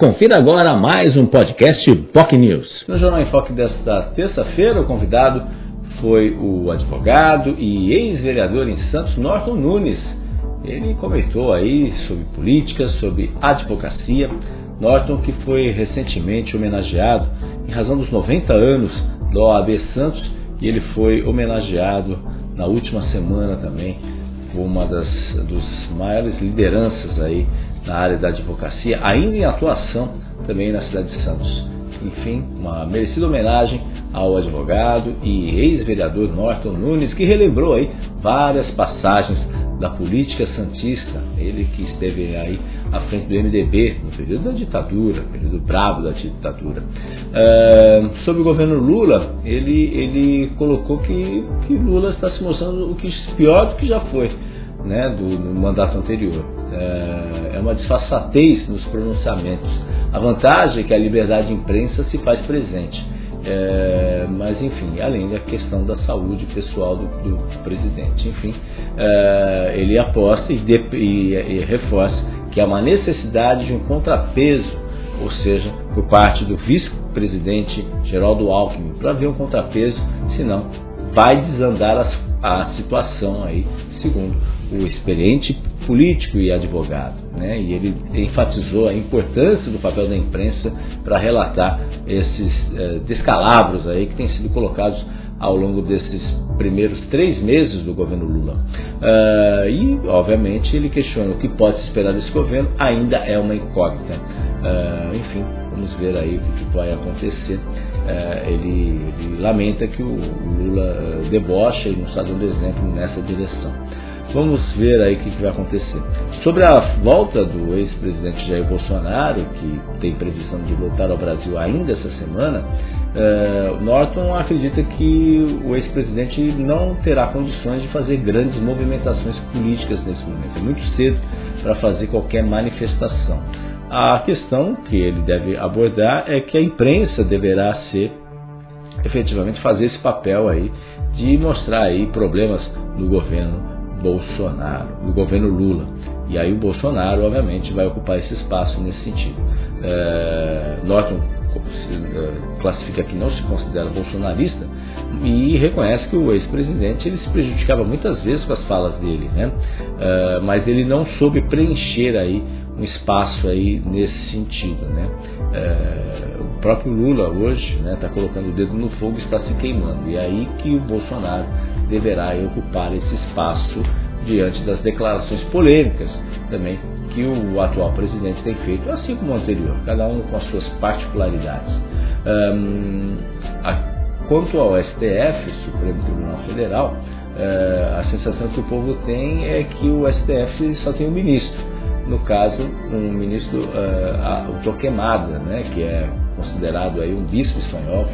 Confira agora mais um podcast POC News. No Jornal em Foque desta terça-feira, o convidado foi o advogado e ex-vereador em Santos, Norton Nunes. Ele comentou aí sobre política, sobre advocacia. Norton que foi recentemente homenageado em razão dos 90 anos do OAB Santos e ele foi homenageado na última semana também como uma das dos maiores lideranças aí na área da advocacia, ainda em atuação também na cidade de Santos. Enfim, uma merecida homenagem ao advogado e ex-vereador Norton Nunes, que relembrou aí várias passagens da política santista, ele que esteve aí à frente do MDB no período da ditadura, período bravo da ditadura. Sobre o governo Lula, ele, ele colocou que, que Lula está se mostrando o que pior do que já foi né, do, do mandato anterior. É, é uma disfarçatez nos pronunciamentos. A vantagem é que a liberdade de imprensa se faz presente. É, mas enfim, além da questão da saúde pessoal do, do presidente. Enfim, é, ele aposta e, de, e, e, reforça que há uma necessidade de um contrapeso, ou seja, por parte do vice-presidente Geraldo Alckmin, para ver um contrapeso, senão vai desandar a, a situação aí, segundo o experiente político e advogado. Né? E ele enfatizou a importância do papel da imprensa para relatar esses eh, descalabros aí que têm sido colocados ao longo desses primeiros três meses do governo Lula. Uh, e, obviamente, ele questiona o que pode se esperar desse governo, ainda é uma incógnita. Uh, enfim, vamos ver aí o que vai acontecer. Uh, ele, ele, lamenta que o Lula debocha e não está dando exemplo nessa direção. Vamos ver aí o que, que, vai acontecer. Sobre a volta do ex-presidente Jair Bolsonaro, que tem previsão de voltar ao Brasil ainda essa semana, eh, Norton acredita que o ex-presidente não terá condições de fazer grandes movimentações políticas nesse momento. É muito cedo para fazer qualquer manifestação. A questão que ele deve abordar é que a imprensa deverá ser efetivamente fazer esse papel aí de mostrar aí problemas no governo Bolsonaro, do governo Lula. E aí o Bolsonaro, obviamente, vai ocupar esse espaço nesse sentido. É, Norton é, classifica que não se considera bolsonarista e reconhece que o ex-presidente ele se prejudicava muitas vezes com as falas dele, né? É, mas ele não soube preencher aí um espaço aí nesse sentido, né? É, o próprio Lula hoje está né, tá colocando o dedo no fogo e está se queimando. E é aí que o Bolsonaro deverá ocupar esse espaço diante das declarações polêmicas também que o atual presidente tem feito, assim como o anterior, cada um com as suas particularidades. A, quanto ao STF, Supremo Tribunal Federal, uh, a sensação que o povo tem é que o STF só tem um ministro. No caso, um ministro, uh, o Torquemada, né, que é considerado aí um bispo espanhol,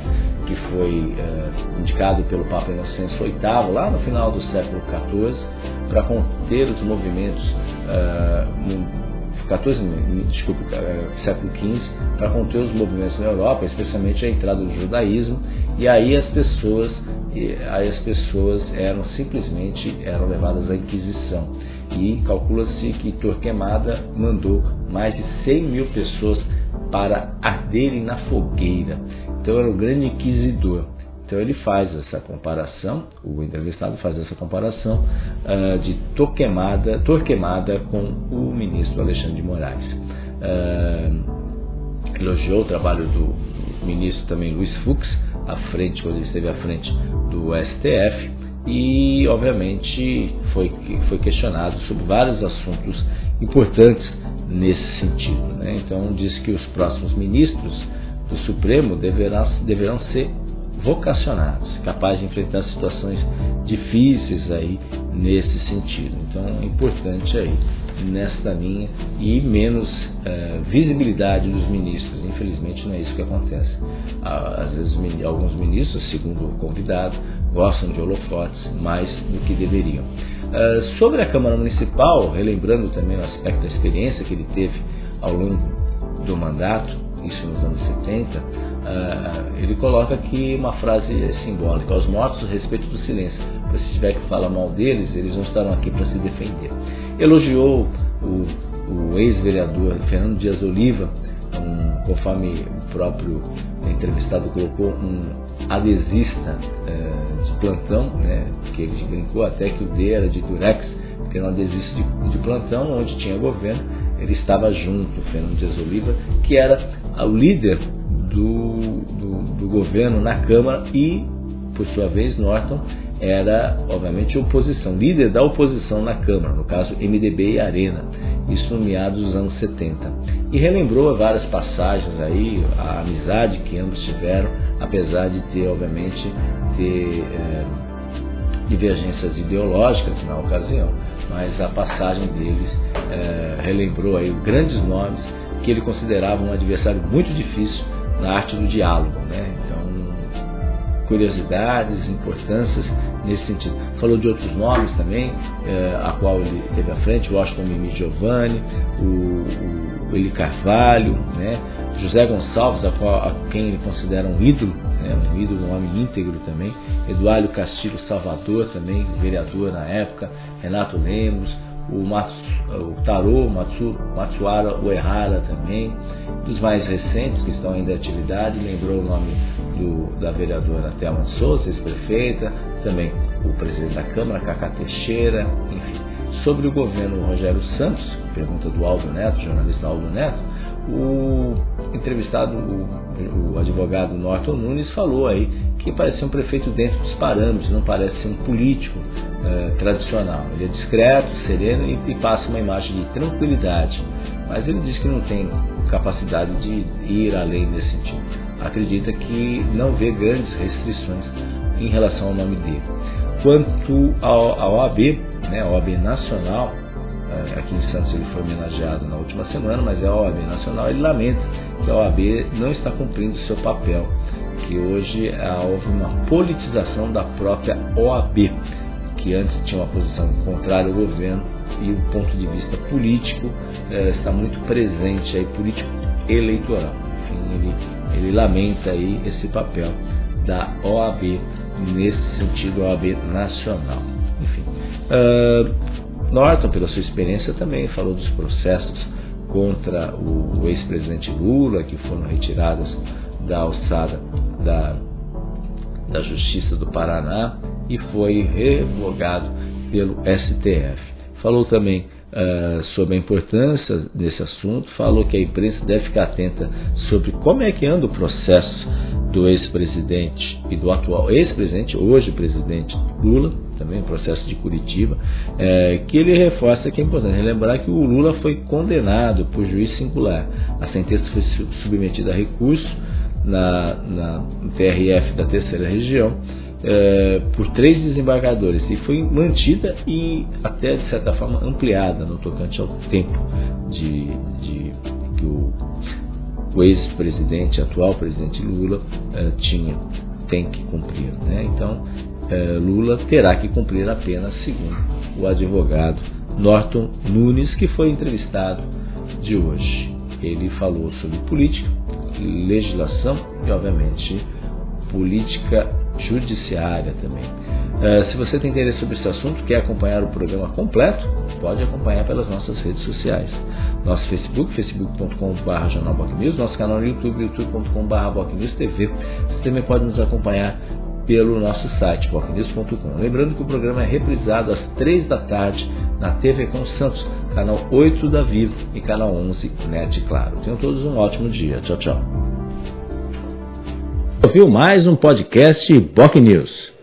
que foi uh, indicado pelo Papa Inocêncio VIII, lá no final do século XIV, para conter os movimentos, uh, 14, desculpe, uh, século XV, para conter os movimentos na Europa, especialmente a entrada do judaísmo, e aí as pessoas, aí as pessoas eram simplesmente eram levadas à Inquisição. E calcula-se que Torquemada mandou mais de 100 mil pessoas para arderem na fogueira. Então era o grande inquisidor. Então ele faz essa comparação, o entrevistado faz essa comparação uh, de Torquemada, Torquemada com o ministro Alexandre de Moraes. Uh, elogiou o trabalho do ministro também Luiz Fux, à frente, quando ele esteve à frente do STF, e obviamente foi, foi questionado sobre vários assuntos importantes nesse sentido. Né? Então diz que os próximos ministros do Supremo deverão, deverão ser vocacionados, capazes de enfrentar situações difíceis aí nesse sentido. Então é importante aí nesta linha e menos é, visibilidade dos ministros. Infelizmente não é isso que acontece. Às vezes alguns ministros, segundo o convidado, gostam de holofotes mais do que deveriam. Uh, sobre a Câmara Municipal, relembrando também o aspecto da experiência que ele teve ao longo do mandato, isso nos anos 70, uh, ele coloca aqui uma frase simbólica: aos mortos respeito do silêncio. Porque se tiver que falar mal deles, eles não estarão aqui para se defender. Elogiou o, o ex-vereador Fernando Dias Oliva, um conforme o próprio entrevistado colocou, um adesista é, de plantão, né, que ele brincou até que o D era de Durex, porque era um adesista de, de plantão, onde tinha governo, ele estava junto, Fernando Dias Oliva, que era o líder do, do, do governo na Câmara e, por sua vez, Norton era, obviamente, oposição, líder da oposição na Câmara, no caso MDB e Arena, isso no meados dos anos 70. E relembrou várias passagens aí, a amizade que ambos tiveram, apesar de ter, obviamente, ter é, divergências ideológicas na ocasião, mas a passagem deles é, relembrou aí grandes nomes que ele considerava um adversário muito difícil na arte do diálogo, né? Então, curiosidades, importâncias nesse sentido. Falou de outros nomes também, é, a qual ele teve à frente, Washington Mimi Giovanni, o, o Eli Carvalho, né? José Gonçalves, a, qual, a quem ele considera um ídolo, né? um ídolo, um homem íntegro também, Eduardo Castilho Salvador também, vereador na época, Renato Lemos, o, Matsu, o Tarô Matsu, Matsuara Uehara também, dos mais recentes que estão ainda em atividade, lembrou o nome do, da vereadora Thelma Souza, ex-prefeita, também o presidente da Câmara, Cacá Teixeira, enfim. Sobre o governo Rogério Santos, pergunta do Aldo Neto, jornalista Aldo Neto, o entrevistado, o, o advogado Norton Nunes, falou aí que parece ser um prefeito dentro dos parâmetros, não parece ser um político eh, tradicional. Ele é discreto, sereno e, e, passa uma imagem de tranquilidade. Mas ele diz que não tem capacidade de ir além desse sentido. Acredita que não vê grandes restrições em relação ao nome dele. Quanto à OAB, né, a OAB Nacional, eh, aqui em Santos ele foi homenageado na última semana, mas é a OAB Nacional, ele lamenta que a OAB não está cumprindo seu papel, que hoje houve uma politização da própria OAB, que antes tinha uma posição contrária ao governo e o ponto de vista político eh, está muito presente aí, político eleitoral. Enfim, ele, ele lamenta aí esse papel da OAB nesse sentido, OAB nacional. Enfim, uh, Norton, pela sua experiência, também falou dos processos contra o, o ex-presidente Lula, que foram retirados da alçada da, da Justiça do Paraná e foi revogado pelo STF. Falou também uh, sobre a importância desse assunto, falou que a imprensa deve ficar atenta sobre como é que anda o processo do ex-presidente e do atual ex-presidente, hoje presidente Lula, também processo de Curitiba, é, que ele reforça que é importante lembrar que o Lula foi condenado por juiz singular. A sentença foi submetida a recurso na, na TRF da terceira região é, por três desembargadores e foi mantida e até de certa forma ampliada no tocante ao tempo de, de que o, o ex-presidente, atual presidente Lula é, tinha, tem que cumprir. Né? Então é, Lula terá que cumprir a pena, segundo o advogado Norton Nunes, que foi entrevistado de hoje. Ele falou sobre política, legislação e, obviamente, política judiciária também. Uh, se você tem interesse sobre esse assunto, quer acompanhar o programa completo, pode acompanhar pelas nossas redes sociais. Nosso Facebook, facebook.com.br jornalbocnews, nosso canal no YouTube, youtube.com.br TV. Você também pode nos acompanhar pelo nosso site, bocnews.com. Lembrando que o programa é reprisado às 3 da tarde na TV com Santos, canal 8 da Vivo e canal 11 NET Claro. Tenham todos um ótimo dia. Tchau, tchau ouviu mais um podcast Boc News.